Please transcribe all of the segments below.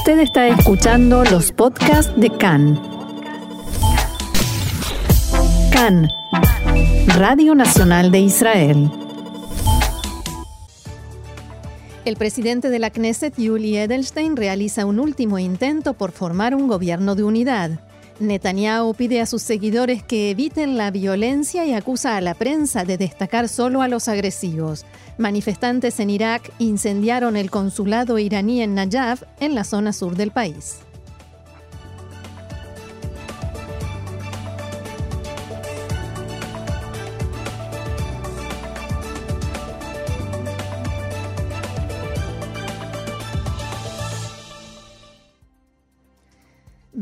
Usted está escuchando los podcasts de CAN. CAN, Radio Nacional de Israel. El presidente de la Knesset, Yuli Edelstein, realiza un último intento por formar un gobierno de unidad. Netanyahu pide a sus seguidores que eviten la violencia y acusa a la prensa de destacar solo a los agresivos. Manifestantes en Irak incendiaron el consulado iraní en Najaf, en la zona sur del país.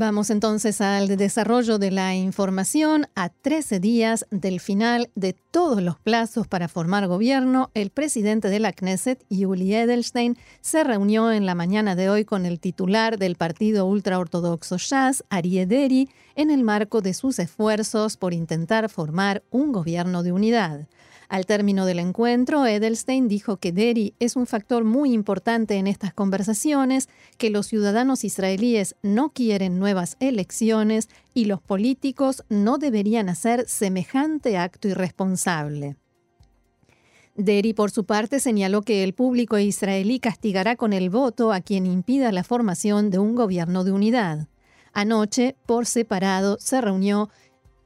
Vamos entonces al desarrollo de la información. A 13 días del final de todos los plazos para formar gobierno, el presidente de la Knesset, Yuli Edelstein, se reunió en la mañana de hoy con el titular del partido ultraortodoxo Shas, Ari Ederi, en el marco de sus esfuerzos por intentar formar un gobierno de unidad. Al término del encuentro, Edelstein dijo que Deri es un factor muy importante en estas conversaciones, que los ciudadanos israelíes no quieren nuevas elecciones y los políticos no deberían hacer semejante acto irresponsable. Deri, por su parte, señaló que el público israelí castigará con el voto a quien impida la formación de un gobierno de unidad. Anoche, por separado, se reunió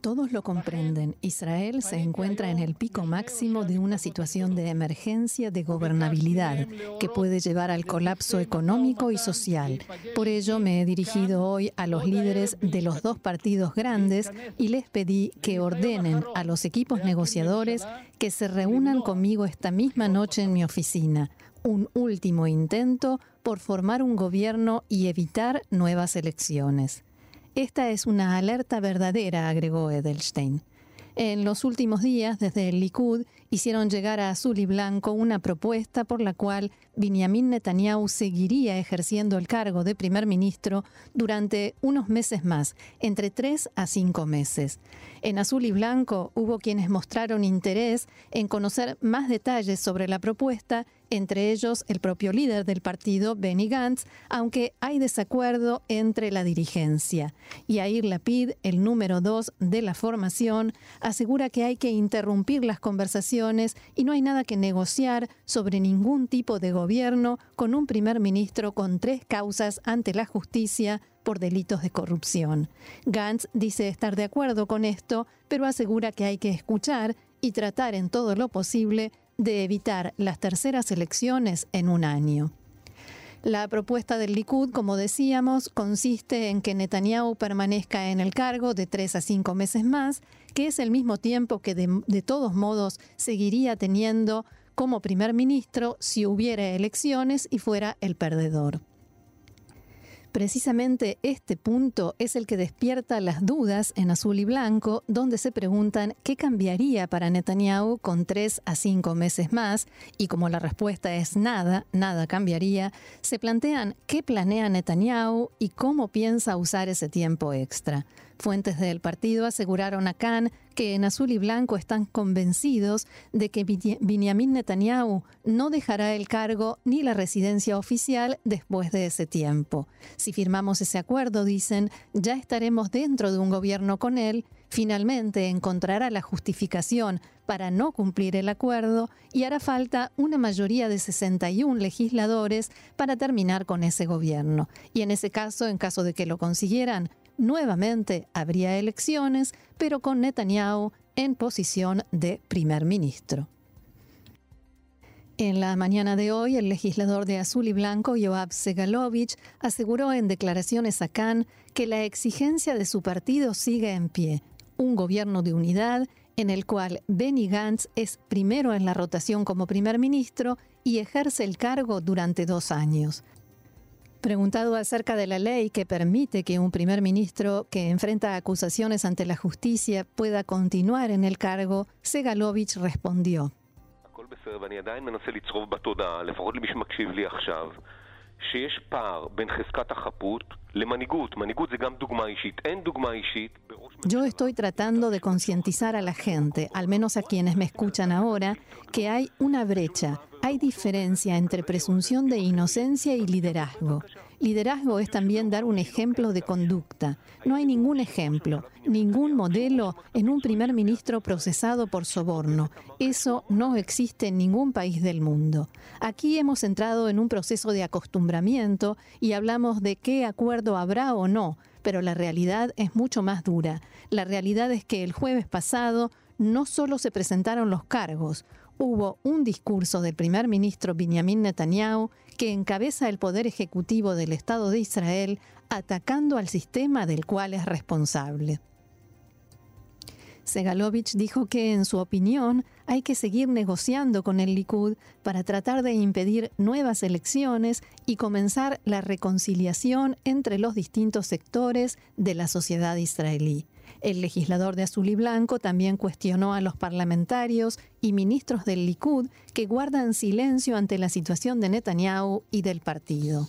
Todos lo comprenden. Israel se encuentra en el pico máximo de una situación de emergencia de gobernabilidad que puede llevar al colapso económico y social. Por ello me he dirigido hoy a los líderes de los dos partidos grandes y les pedí que ordenen a los equipos negociadores que se reúnan conmigo esta misma noche en mi oficina. Un último intento por formar un gobierno y evitar nuevas elecciones. Esta es una alerta verdadera, agregó Edelstein. En los últimos días, desde el Likud, hicieron llegar a Azul y Blanco una propuesta por la cual Benjamin Netanyahu seguiría ejerciendo el cargo de primer ministro durante unos meses más, entre tres a cinco meses. En Azul y Blanco hubo quienes mostraron interés en conocer más detalles sobre la propuesta entre ellos el propio líder del partido, Benny Gantz, aunque hay desacuerdo entre la dirigencia. Yair Lapid, el número dos de la formación, asegura que hay que interrumpir las conversaciones y no hay nada que negociar sobre ningún tipo de gobierno con un primer ministro con tres causas ante la justicia por delitos de corrupción. Gantz dice estar de acuerdo con esto, pero asegura que hay que escuchar y tratar en todo lo posible de evitar las terceras elecciones en un año. La propuesta del Likud, como decíamos, consiste en que Netanyahu permanezca en el cargo de tres a cinco meses más, que es el mismo tiempo que de, de todos modos seguiría teniendo como primer ministro si hubiera elecciones y fuera el perdedor. Precisamente este punto es el que despierta las dudas en azul y blanco, donde se preguntan qué cambiaría para Netanyahu con tres a cinco meses más, y como la respuesta es nada, nada cambiaría, se plantean qué planea Netanyahu y cómo piensa usar ese tiempo extra. Fuentes del partido aseguraron a Khan que en azul y blanco están convencidos de que Benjamin Netanyahu no dejará el cargo ni la residencia oficial después de ese tiempo. Si firmamos ese acuerdo, dicen, ya estaremos dentro de un gobierno con él, finalmente encontrará la justificación para no cumplir el acuerdo y hará falta una mayoría de 61 legisladores para terminar con ese gobierno. Y en ese caso, en caso de que lo consiguieran, nuevamente habría elecciones, pero con Netanyahu en posición de primer ministro. En la mañana de hoy, el legislador de Azul y Blanco, Yoav Segalovich, aseguró en declaraciones a Khan que la exigencia de su partido sigue en pie, un gobierno de unidad en el cual Benny Gantz es primero en la rotación como primer ministro y ejerce el cargo durante dos años. Preguntado acerca de la ley que permite que un primer ministro que enfrenta acusaciones ante la justicia pueda continuar en el cargo, Segalovich respondió. Yo estoy tratando de concientizar a la gente, al menos a quienes me escuchan ahora, que hay una brecha, hay diferencia entre presunción de inocencia y liderazgo. Liderazgo es también dar un ejemplo de conducta. No hay ningún ejemplo, ningún modelo en un primer ministro procesado por soborno. Eso no existe en ningún país del mundo. Aquí hemos entrado en un proceso de acostumbramiento y hablamos de qué acuerdo habrá o no, pero la realidad es mucho más dura. La realidad es que el jueves pasado no solo se presentaron los cargos, hubo un discurso del primer ministro Benjamin Netanyahu que encabeza el poder ejecutivo del Estado de Israel atacando al sistema del cual es responsable. Segalovich dijo que, en su opinión, hay que seguir negociando con el Likud para tratar de impedir nuevas elecciones y comenzar la reconciliación entre los distintos sectores de la sociedad israelí. El legislador de Azul y Blanco también cuestionó a los parlamentarios y ministros del Likud que guardan silencio ante la situación de Netanyahu y del partido.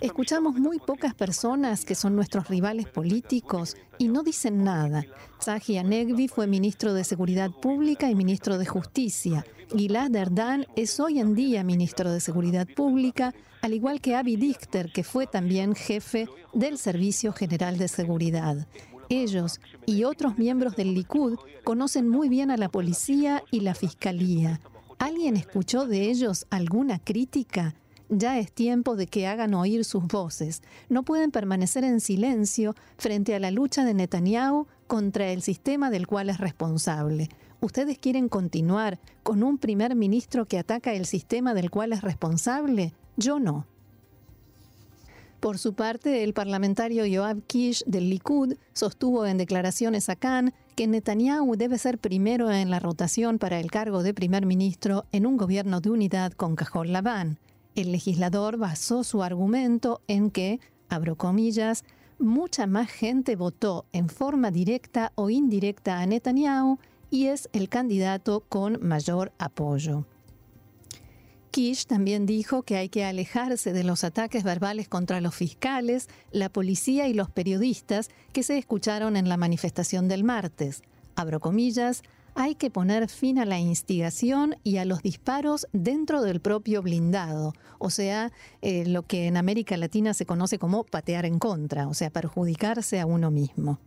Escuchamos muy pocas personas que son nuestros rivales políticos y no dicen nada. Zahi Anegvi fue ministro de Seguridad Pública y ministro de Justicia. Gilad Erdan es hoy en día ministro de Seguridad Pública, al igual que Avi Dichter, que fue también jefe del Servicio General de Seguridad. Ellos y otros miembros del Likud conocen muy bien a la policía y la fiscalía. ¿Alguien escuchó de ellos alguna crítica? Ya es tiempo de que hagan oír sus voces. No pueden permanecer en silencio frente a la lucha de Netanyahu contra el sistema del cual es responsable. ¿Ustedes quieren continuar con un primer ministro que ataca el sistema del cual es responsable? Yo no. Por su parte, el parlamentario Yoav Kish del Likud sostuvo en declaraciones a Khan que Netanyahu debe ser primero en la rotación para el cargo de primer ministro en un gobierno de unidad con Cajol Labán. El legislador basó su argumento en que, abro comillas, mucha más gente votó en forma directa o indirecta a Netanyahu y es el candidato con mayor apoyo. Kish también dijo que hay que alejarse de los ataques verbales contra los fiscales, la policía y los periodistas que se escucharon en la manifestación del martes. Abro comillas, hay que poner fin a la instigación y a los disparos dentro del propio blindado, o sea, eh, lo que en América Latina se conoce como patear en contra, o sea, perjudicarse a uno mismo.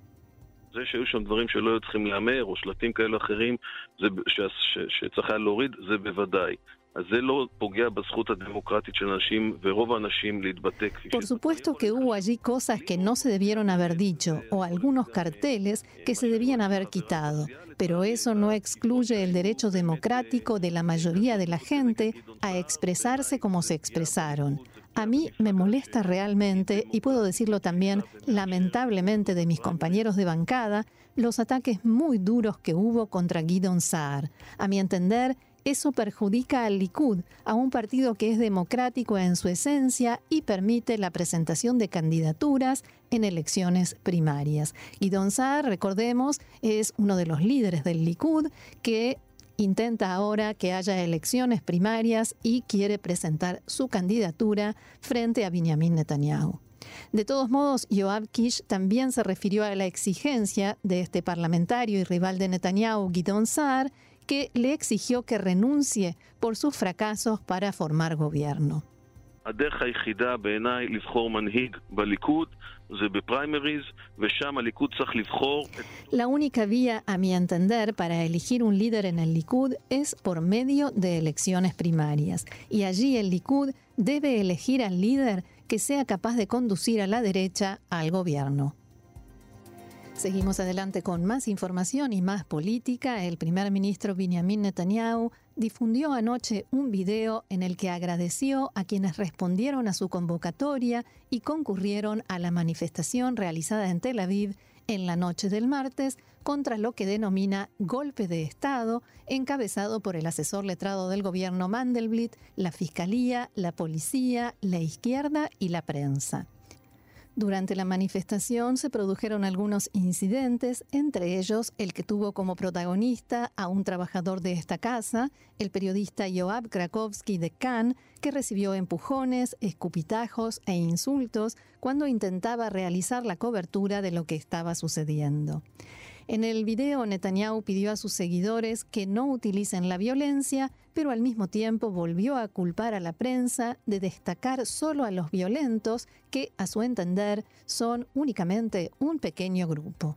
Por supuesto que hubo allí cosas que no se debieron haber dicho o algunos carteles que se debían haber quitado, pero eso no excluye el derecho democrático de la mayoría de la gente a expresarse como se expresaron. A mí me molesta realmente, y puedo decirlo también lamentablemente de mis compañeros de bancada, los ataques muy duros que hubo contra Guidon Saar. A mi entender, eso perjudica al Likud, a un partido que es democrático en su esencia y permite la presentación de candidaturas en elecciones primarias. Y Don Saar, recordemos, es uno de los líderes del Likud que intenta ahora que haya elecciones primarias y quiere presentar su candidatura frente a Benjamin Netanyahu. De todos modos, Yoav Kish también se refirió a la exigencia de este parlamentario y rival de Netanyahu, Gidon Saar, que le exigió que renuncie por sus fracasos para formar gobierno. La única vía, a mi entender, para elegir un líder en el Likud es por medio de elecciones primarias. Y allí el Likud debe elegir al líder que sea capaz de conducir a la derecha al gobierno. Seguimos adelante con más información y más política. El primer ministro Benjamin Netanyahu difundió anoche un video en el que agradeció a quienes respondieron a su convocatoria y concurrieron a la manifestación realizada en Tel Aviv en la noche del martes contra lo que denomina golpe de Estado, encabezado por el asesor letrado del gobierno Mandelblit, la Fiscalía, la Policía, la Izquierda y la prensa. Durante la manifestación se produjeron algunos incidentes, entre ellos el que tuvo como protagonista a un trabajador de esta casa, el periodista Joab Krakowski de Cannes, que recibió empujones, escupitajos e insultos cuando intentaba realizar la cobertura de lo que estaba sucediendo. En el video, Netanyahu pidió a sus seguidores que no utilicen la violencia, pero al mismo tiempo volvió a culpar a la prensa de destacar solo a los violentos, que, a su entender, son únicamente un pequeño grupo.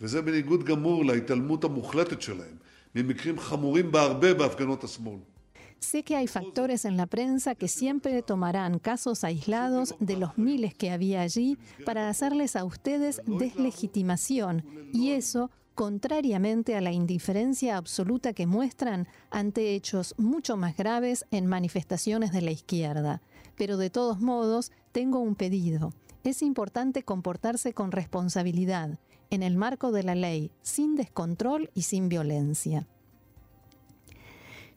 וזה בניגוד גמור להתעלמות המוחלטת שלהם ממקרים חמורים בהרבה בהפגנות השמאל. Sé que hay factores en la prensa que siempre tomarán casos aislados de los miles que había allí para hacerles a ustedes deslegitimación y eso contrariamente a la indiferencia absoluta que muestran ante hechos mucho más graves en manifestaciones de la izquierda. Pero de todos modos, tengo un pedido. Es importante comportarse con responsabilidad, en el marco de la ley, sin descontrol y sin violencia.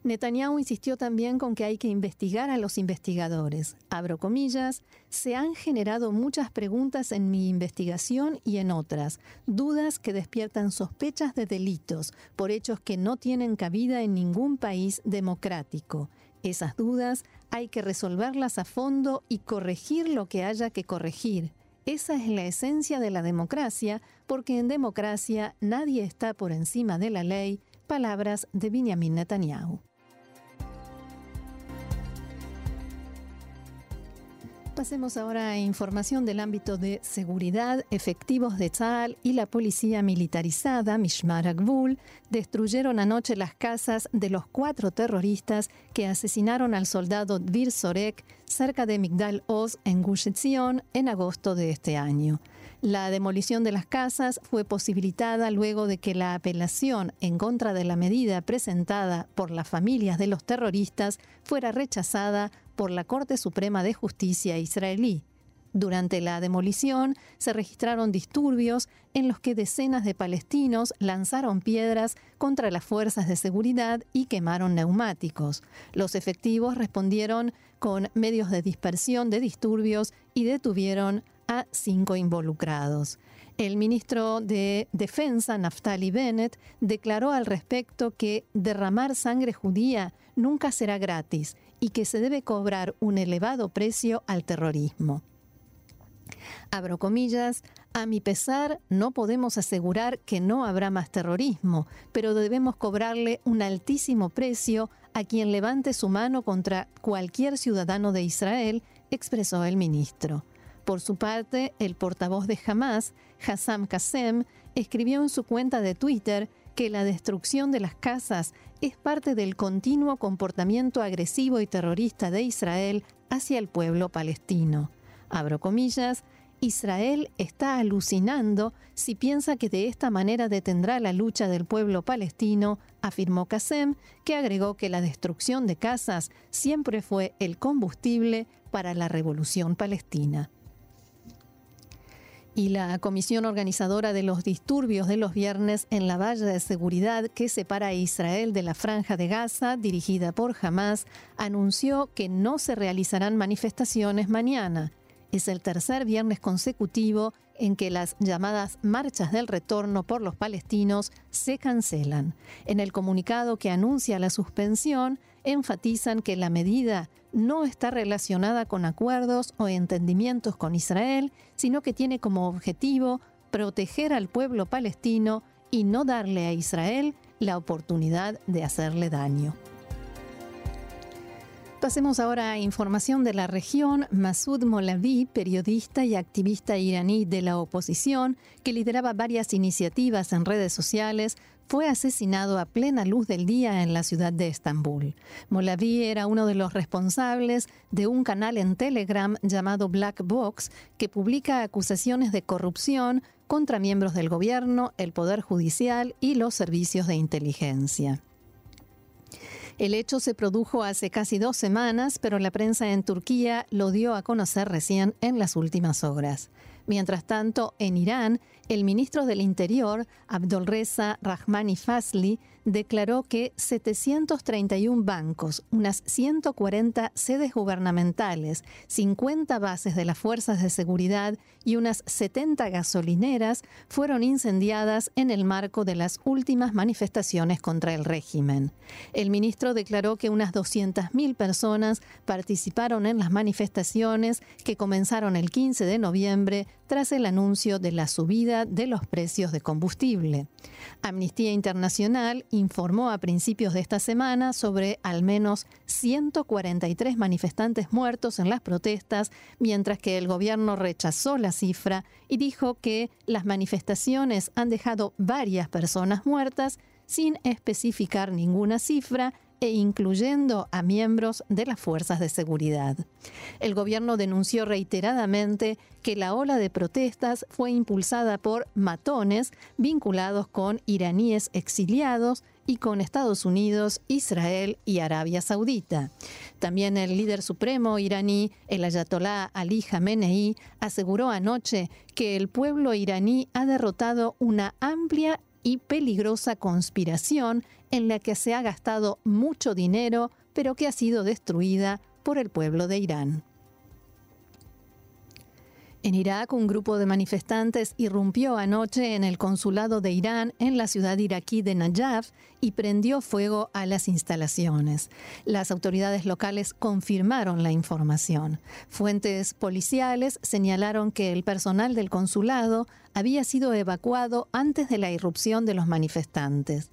Netanyahu insistió también con que hay que investigar a los investigadores. Abro comillas, se han generado muchas preguntas en mi investigación y en otras, dudas que despiertan sospechas de delitos por hechos que no tienen cabida en ningún país democrático. Esas dudas hay que resolverlas a fondo y corregir lo que haya que corregir. Esa es la esencia de la democracia, porque en democracia nadie está por encima de la ley. Palabras de Benjamin Netanyahu. Pasemos ahora a información del ámbito de seguridad. Efectivos de Tzal y la policía militarizada, Mishmar Agvul, destruyeron anoche las casas de los cuatro terroristas que asesinaron al soldado Dvir Sorek cerca de Migdal Oz en Gush Etzion en agosto de este año. La demolición de las casas fue posibilitada luego de que la apelación en contra de la medida presentada por las familias de los terroristas fuera rechazada por la Corte Suprema de Justicia israelí. Durante la demolición se registraron disturbios en los que decenas de palestinos lanzaron piedras contra las fuerzas de seguridad y quemaron neumáticos. Los efectivos respondieron con medios de dispersión de disturbios y detuvieron a cinco involucrados. El ministro de Defensa, Naftali Bennett, declaró al respecto que derramar sangre judía nunca será gratis y que se debe cobrar un elevado precio al terrorismo. Abro comillas, a mi pesar no podemos asegurar que no habrá más terrorismo, pero debemos cobrarle un altísimo precio a quien levante su mano contra cualquier ciudadano de Israel, expresó el ministro. Por su parte, el portavoz de Hamas, Hassam Qasem, escribió en su cuenta de Twitter que la destrucción de las casas es parte del continuo comportamiento agresivo y terrorista de Israel hacia el pueblo palestino. Abro comillas, Israel está alucinando si piensa que de esta manera detendrá la lucha del pueblo palestino, afirmó Qasem, que agregó que la destrucción de casas siempre fue el combustible para la revolución palestina y la comisión organizadora de los disturbios de los viernes en la valla de seguridad que separa a Israel de la franja de Gaza, dirigida por Hamas, anunció que no se realizarán manifestaciones mañana. Es el tercer viernes consecutivo en que las llamadas marchas del retorno por los palestinos se cancelan. En el comunicado que anuncia la suspensión, enfatizan que la medida no está relacionada con acuerdos o entendimientos con Israel, sino que tiene como objetivo proteger al pueblo palestino y no darle a Israel la oportunidad de hacerle daño. Pasemos ahora a información de la región. Masoud Molavi, periodista y activista iraní de la oposición, que lideraba varias iniciativas en redes sociales, fue asesinado a plena luz del día en la ciudad de Estambul. Molavi era uno de los responsables de un canal en Telegram llamado Black Box que publica acusaciones de corrupción contra miembros del gobierno, el Poder Judicial y los servicios de inteligencia. El hecho se produjo hace casi dos semanas, pero la prensa en Turquía lo dio a conocer recién en las últimas horas. Mientras tanto, en Irán, el ministro del Interior, Abdolreza Rahmani Fasli, declaró que 731 bancos, unas 140 sedes gubernamentales, 50 bases de las fuerzas de seguridad y unas 70 gasolineras fueron incendiadas en el marco de las últimas manifestaciones contra el régimen. El ministro declaró que unas 200.000 personas participaron en las manifestaciones que comenzaron el 15 de noviembre tras el anuncio de la subida de los precios de combustible. Amnistía Internacional informó a principios de esta semana sobre al menos 143 manifestantes muertos en las protestas, mientras que el gobierno rechazó la cifra y dijo que las manifestaciones han dejado varias personas muertas sin especificar ninguna cifra e incluyendo a miembros de las fuerzas de seguridad. El gobierno denunció reiteradamente que la ola de protestas fue impulsada por matones vinculados con iraníes exiliados y con Estados Unidos, Israel y Arabia Saudita. También el líder supremo iraní, el ayatolá Ali Khamenei, aseguró anoche que el pueblo iraní ha derrotado una amplia y peligrosa conspiración en la que se ha gastado mucho dinero, pero que ha sido destruida por el pueblo de Irán. En Irak, un grupo de manifestantes irrumpió anoche en el consulado de Irán en la ciudad iraquí de Najaf y prendió fuego a las instalaciones. Las autoridades locales confirmaron la información. Fuentes policiales señalaron que el personal del consulado había sido evacuado antes de la irrupción de los manifestantes.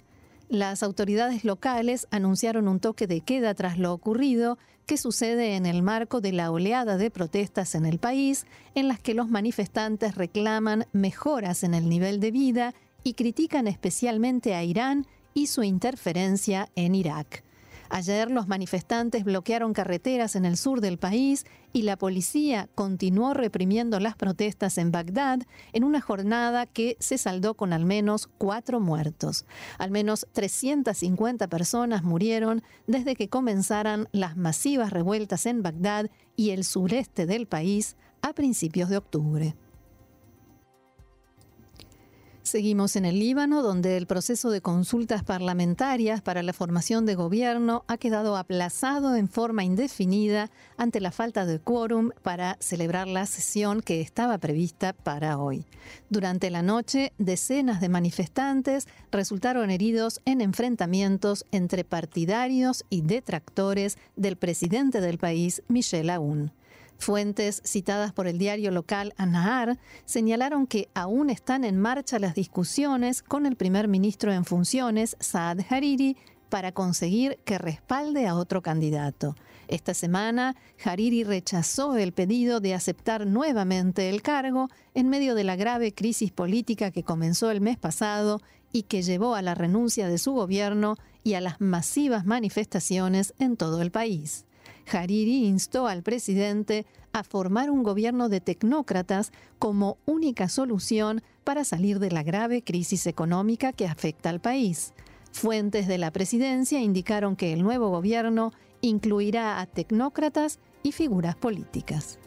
Las autoridades locales anunciaron un toque de queda tras lo ocurrido, que sucede en el marco de la oleada de protestas en el país, en las que los manifestantes reclaman mejoras en el nivel de vida y critican especialmente a Irán y su interferencia en Irak. Ayer los manifestantes bloquearon carreteras en el sur del país y la policía continuó reprimiendo las protestas en Bagdad en una jornada que se saldó con al menos cuatro muertos. Al menos 350 personas murieron desde que comenzaran las masivas revueltas en Bagdad y el sureste del país a principios de octubre. Seguimos en el Líbano, donde el proceso de consultas parlamentarias para la formación de gobierno ha quedado aplazado en forma indefinida ante la falta de quórum para celebrar la sesión que estaba prevista para hoy. Durante la noche, decenas de manifestantes resultaron heridos en enfrentamientos entre partidarios y detractores del presidente del país, Michel Aoun. Fuentes citadas por el diario local Anahar señalaron que aún están en marcha las discusiones con el primer ministro en funciones, Saad Hariri, para conseguir que respalde a otro candidato. Esta semana, Hariri rechazó el pedido de aceptar nuevamente el cargo en medio de la grave crisis política que comenzó el mes pasado y que llevó a la renuncia de su gobierno y a las masivas manifestaciones en todo el país. Hariri instó al presidente a formar un gobierno de tecnócratas como única solución para salir de la grave crisis económica que afecta al país. Fuentes de la presidencia indicaron que el nuevo gobierno incluirá a tecnócratas y figuras políticas.